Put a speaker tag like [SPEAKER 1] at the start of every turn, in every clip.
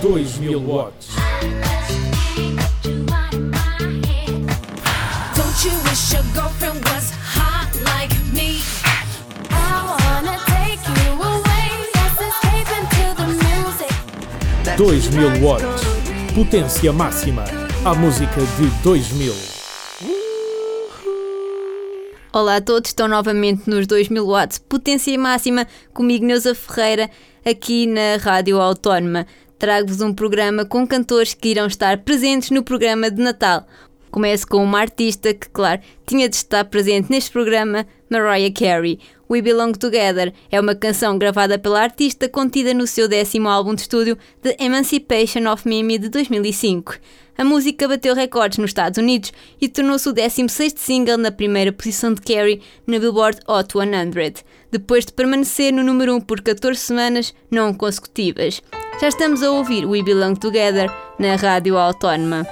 [SPEAKER 1] 2000 watts.
[SPEAKER 2] Don't you wish your girlfriend was hot like me?
[SPEAKER 3] I wanna take you away. Escape into the music.
[SPEAKER 1] 2000 watts. Potência máxima. A música de 2000.
[SPEAKER 4] Olá a todos, estão novamente nos 2000 watts, potência máxima, comigo Neuza Ferreira, aqui na Rádio Autónoma trago-vos um programa com cantores que irão estar presentes no programa de Natal. Começo com uma artista que, claro, tinha de estar presente neste programa, Mariah Carey. We Belong Together é uma canção gravada pela artista contida no seu décimo álbum de estúdio The Emancipation of Mimi de 2005. A música bateu recordes nos Estados Unidos e tornou-se o 16 single na primeira posição de Carey na Billboard Hot 100, depois de permanecer no número 1 por 14 semanas não consecutivas. Já estamos a ouvir We Belong Together na Rádio Autónoma.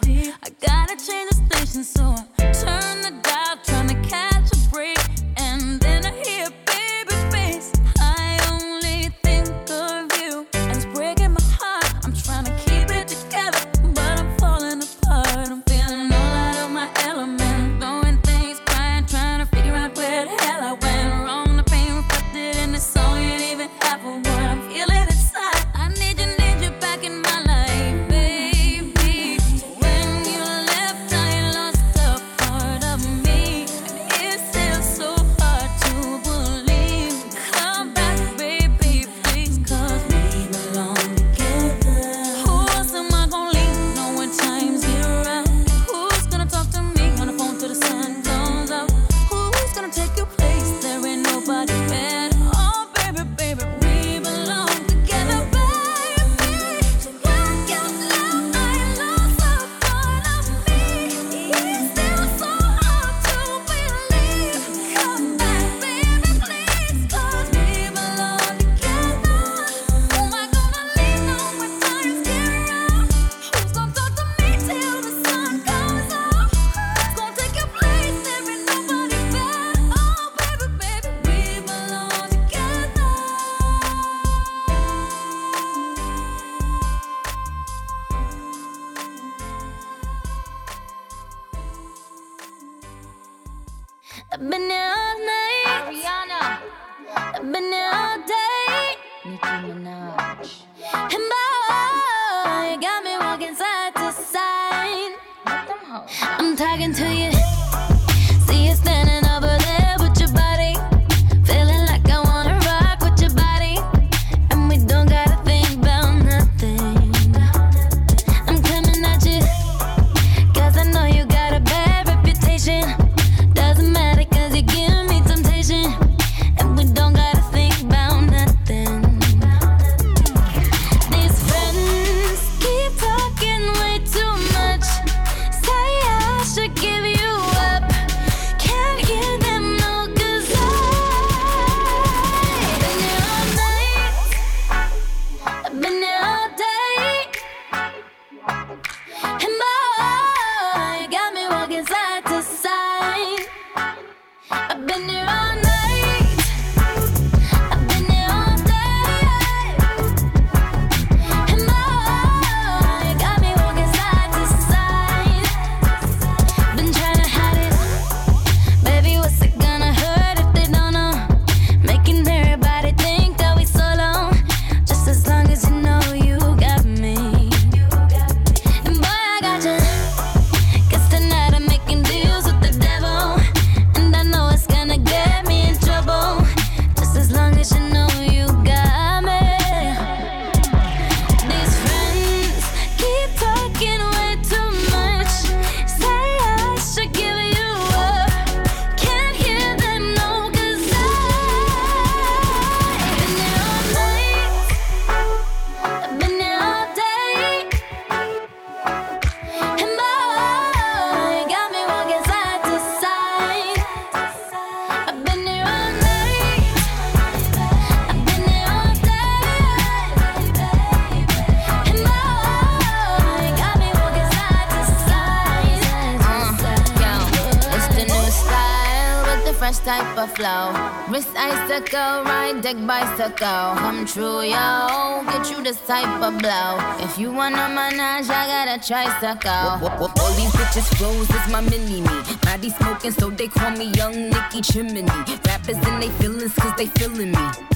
[SPEAKER 3] deep. I gotta change the station, so I turn the
[SPEAKER 5] fresh type of flow. Wrist icicle, ride deck bicycle. Come true, yo. Get you this type of blow. If you wanna manage, I got a tricycle.
[SPEAKER 6] All these bitches flows is my mini me. Body smoking, so they call me Young Nicki Chimney. Rappers in they feelings, cause they feeling me.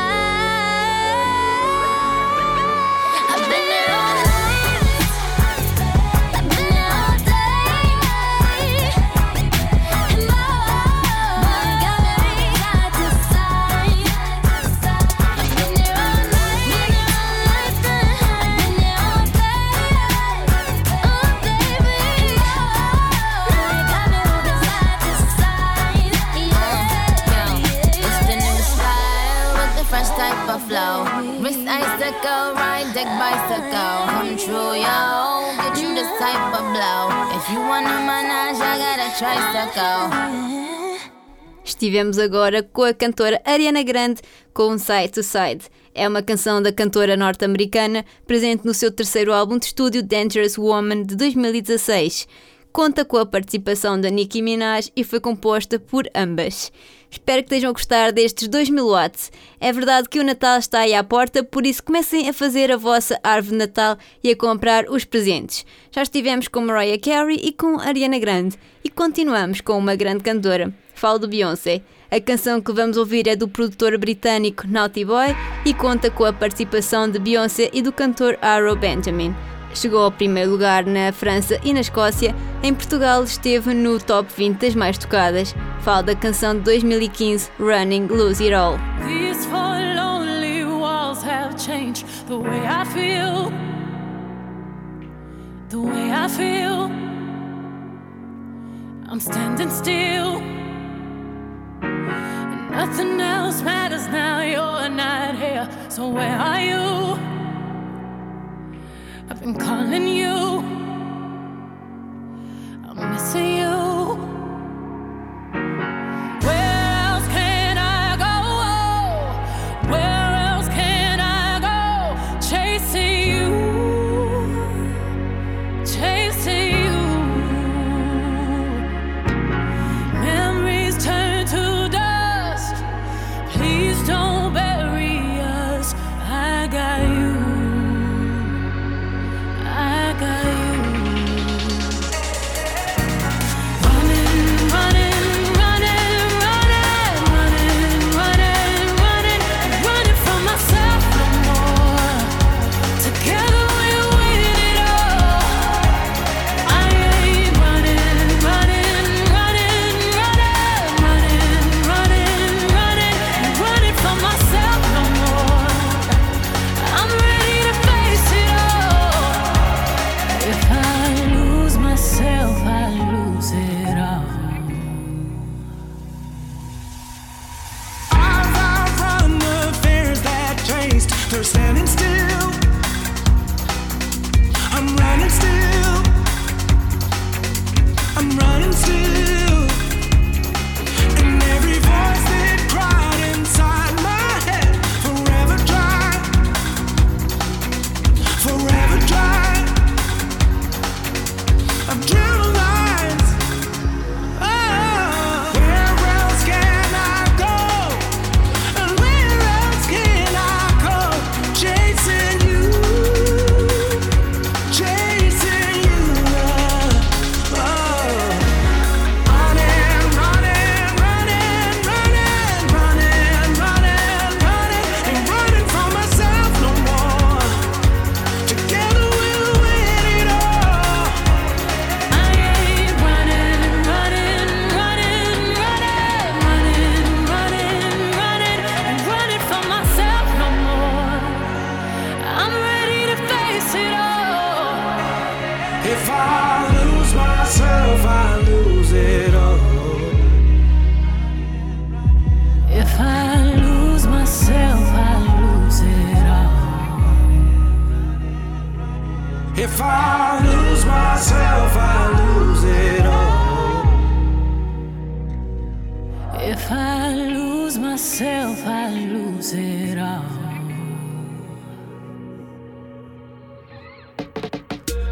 [SPEAKER 4] Estivemos agora com a cantora Ariana Grande com Side to Side. É uma canção da cantora norte-americana presente no seu terceiro álbum de estúdio Dangerous Woman de 2016. Conta com a participação da Nicki Minaj e foi composta por ambas. Espero que estejam a gostar destes 2000 watts. É verdade que o Natal está aí à porta, por isso comecem a fazer a vossa árvore de Natal e a comprar os presentes. Já estivemos com Mariah Carey e com Ariana Grande e continuamos com uma grande cantora. Falo do Beyoncé. A canção que vamos ouvir é do produtor britânico Naughty Boy e conta com a participação de Beyoncé e do cantor Arrow Benjamin. Chegou ao primeiro lugar na França e na Escócia. Em Portugal esteve no top 20 das mais tocadas. Falo da canção de 2015 Running Lose It All.
[SPEAKER 7] These four lonely walls have changed the way I feel. The way I feel. I'm standing still. Nothing else matters now. You're not here. So where are you? I've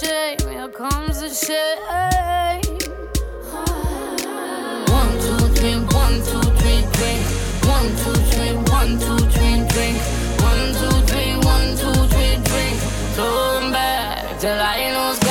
[SPEAKER 3] Shame. Here comes the shame. One, two, three, one, two, three, drink. One, two, three, one, two, three, drink. One, two, three, one, two, three, drink. Back till I lose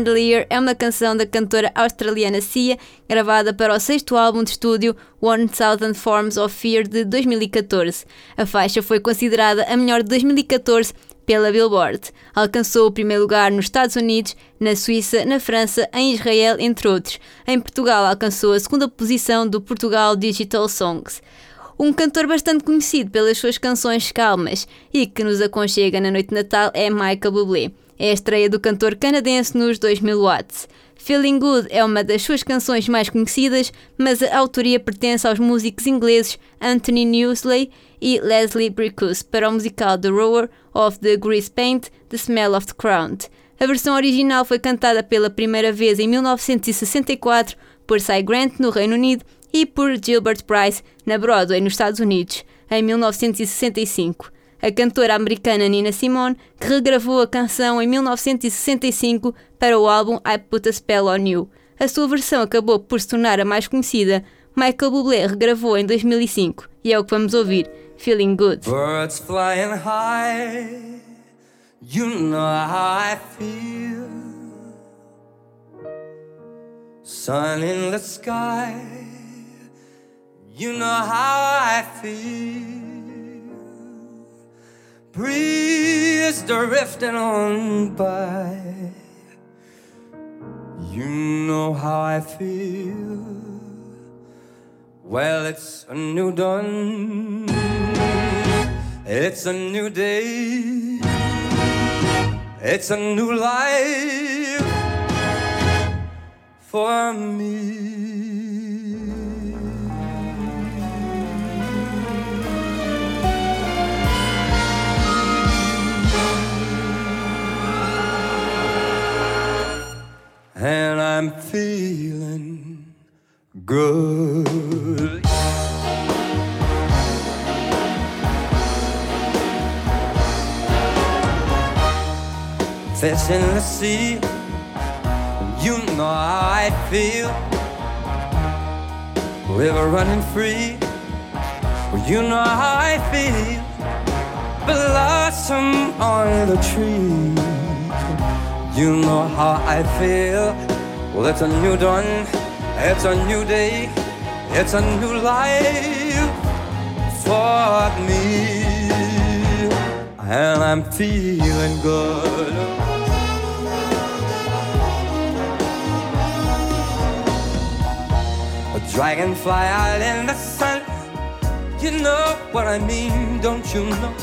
[SPEAKER 3] Chandelier
[SPEAKER 4] é uma canção da cantora australiana Sia, gravada para o sexto álbum de estúdio One Thousand Forms of Fear de 2014. A faixa foi considerada a melhor de 2014 pela Billboard. Alcançou o primeiro lugar nos Estados Unidos, na Suíça, na França, em Israel, entre outros. Em Portugal alcançou a segunda posição do Portugal Digital Songs. Um cantor bastante conhecido pelas suas canções calmas e que nos aconchega na noite de Natal é Michael Bublé. É a estreia do cantor canadense nos 2000 watts. Feeling Good é uma das suas canções mais conhecidas, mas a autoria pertence aos músicos ingleses Anthony Newsley e Leslie Bricusse para o musical The Roar of the Grease Paint, The Smell of the Crown. A versão original foi cantada pela primeira vez em 1964 por Cy Grant no Reino Unido e por Gilbert Price na Broadway nos Estados Unidos em 1965. A cantora americana Nina Simone, que regravou a canção em 1965 para o álbum I Put a Spell on You. A sua versão acabou por se tornar a mais conhecida. Michael Bublé regravou em 2005 e é o que vamos ouvir, Feeling Good.
[SPEAKER 8] Birds flying high, you know how I feel. Sun in the sky, You know how I feel. Breeze drifting on by. You know how I feel. Well, it's a new dawn. It's a new day. It's a new life for me. Sea, you know how I feel. River running free, well, you know how I feel. Blossom on the tree, you know how I feel. Well, it's a new dawn, it's a new day, it's a new life for me, and I'm feeling good. Dragonfly out in the sun. You know what I mean, don't you know?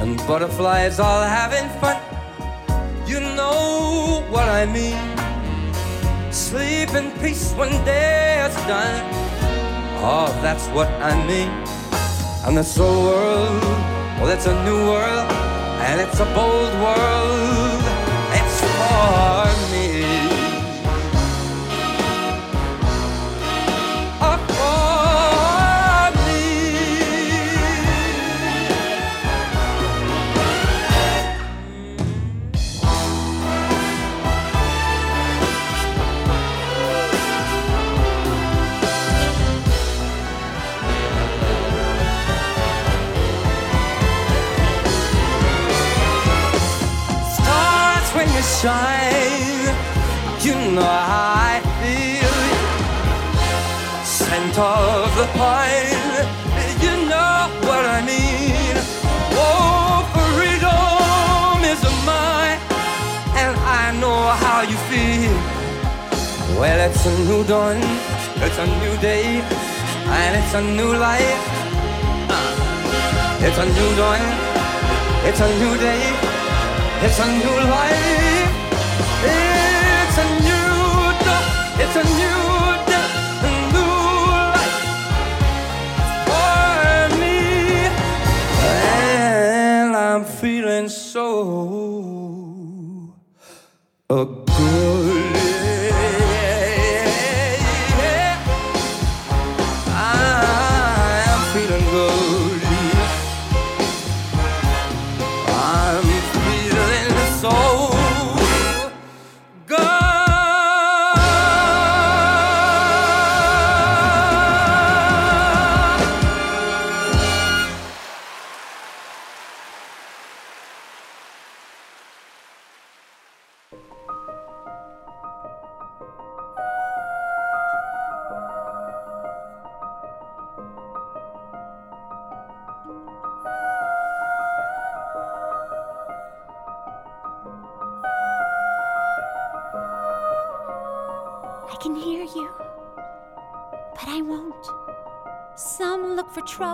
[SPEAKER 8] And butterflies all having fun. You know what I mean. Sleep in peace when day is done. Oh, that's what I mean. And this whole world, well, it's a new world, and it's a bold world. It's for Stars you know how I feel. Scent of the pine, you know what I mean. Oh, freedom is mine, and I know how you feel. Well, it's a new dawn, it's a new day, and it's a new life. It's a new dawn, it's a new day. It's a new life. It's a new. It's a new day. A new life for me. And I'm feeling so good. I'm feeling good.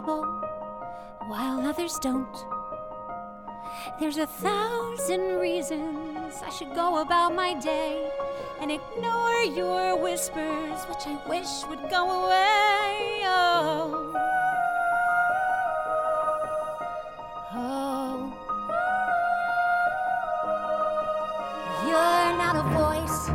[SPEAKER 9] Trouble, while others don't. There's a thousand reasons I should go about my day and ignore your whispers, which I wish would go away. Oh. Oh. You're not a voice.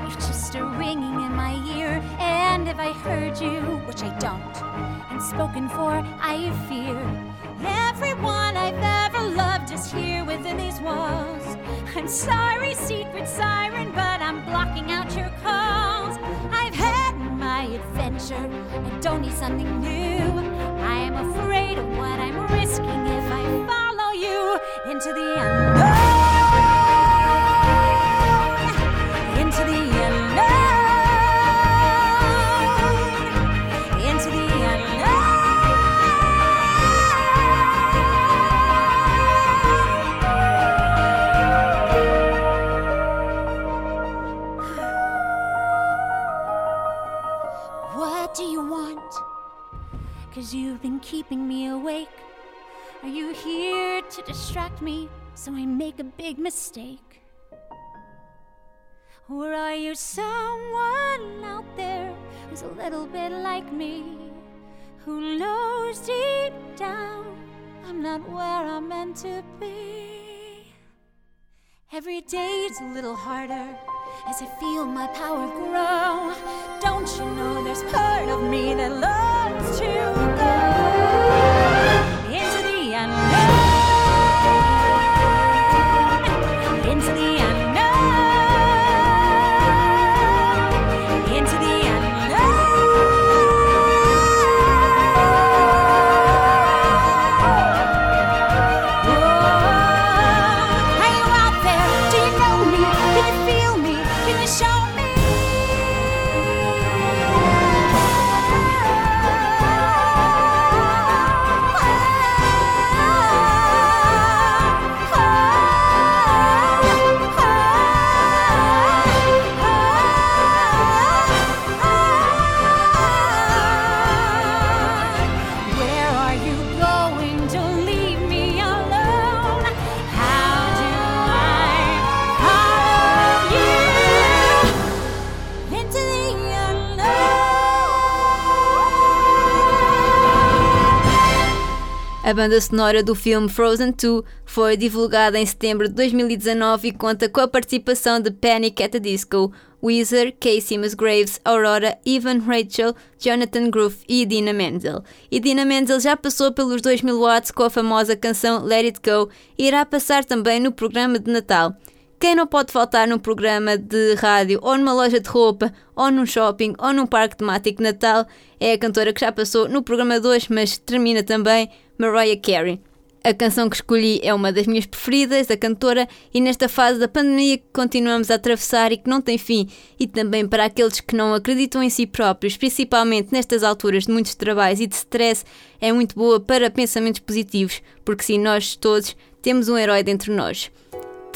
[SPEAKER 9] You're just a ringing in my ear. And if I heard you, I don't, and spoken for, I fear. Everyone I've ever loved is here within these walls. I'm sorry, secret siren, but I'm blocking out your calls. I've had my adventure. I don't need something new. I am afraid of what I'm risking if I follow you into the unknown me so I make a big mistake? Or are you someone out there who's a little bit like me? Who knows deep down I'm not where I'm meant to be? Every day's a little harder as I feel my power grow. Don't you know there's part of me that loves to go
[SPEAKER 4] banda sonora do filme Frozen 2 foi divulgada em setembro de 2019 e conta com a participação de Panic at the Disco, Weezer, Casey Musgraves, Aurora, Evan Rachel, Jonathan Groove e Idina Menzel. Idina Menzel já passou pelos 2000 watts com a famosa canção Let It Go e irá passar também no programa de Natal. Quem não pode faltar num programa de rádio ou numa loja de roupa ou num shopping ou num parque temático de Natal é a cantora que já passou no programa 2, mas termina também Mariah Carey. A canção que escolhi é uma das minhas preferidas da cantora e nesta fase da pandemia que continuamos a atravessar e que não tem fim, e também para aqueles que não acreditam em si próprios, principalmente nestas alturas de muitos trabalhos e de stress, é muito boa para pensamentos positivos, porque sim, nós todos temos um herói dentro de nós.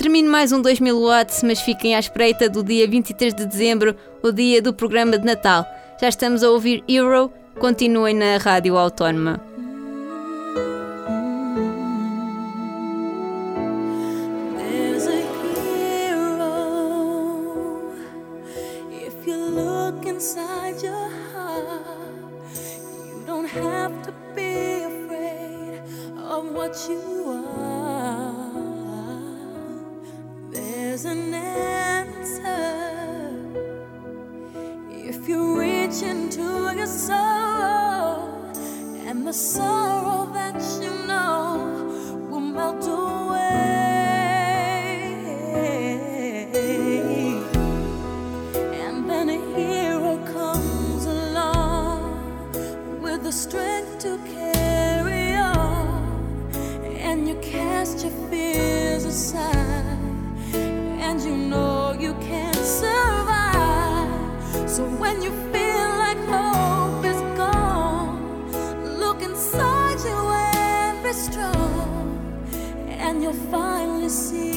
[SPEAKER 4] Termino mais um 2000 watts, mas fiquem à espreita do dia 23 de dezembro, o dia do programa de Natal. Já estamos a ouvir Hero, continuem na Rádio Autónoma.
[SPEAKER 3] See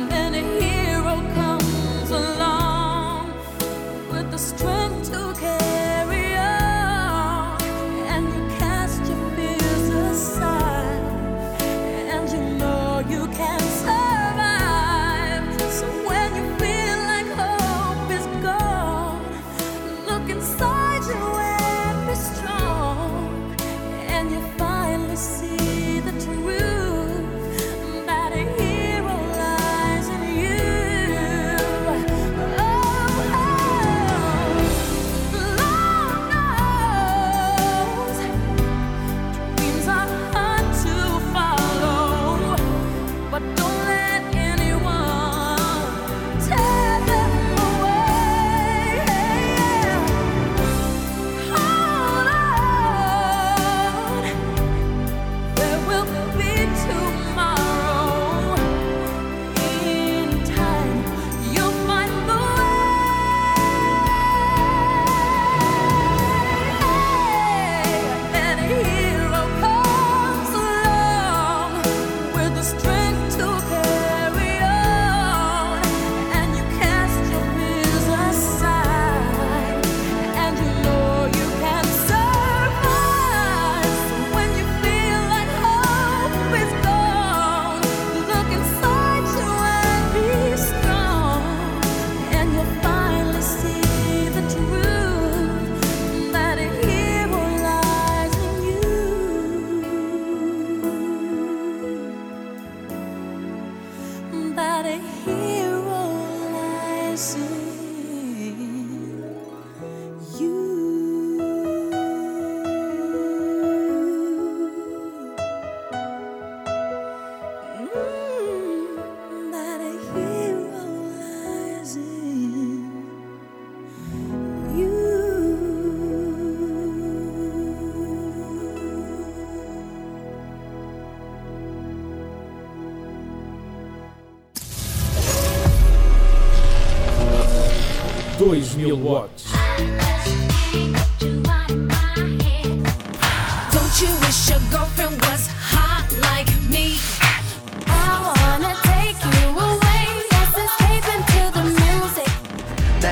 [SPEAKER 3] and then a hero comes along with the strength.
[SPEAKER 9] Bill Watts.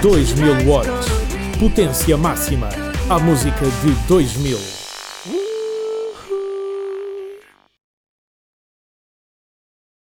[SPEAKER 1] Dois
[SPEAKER 9] mil watts, potência máxima, a música de dois mil.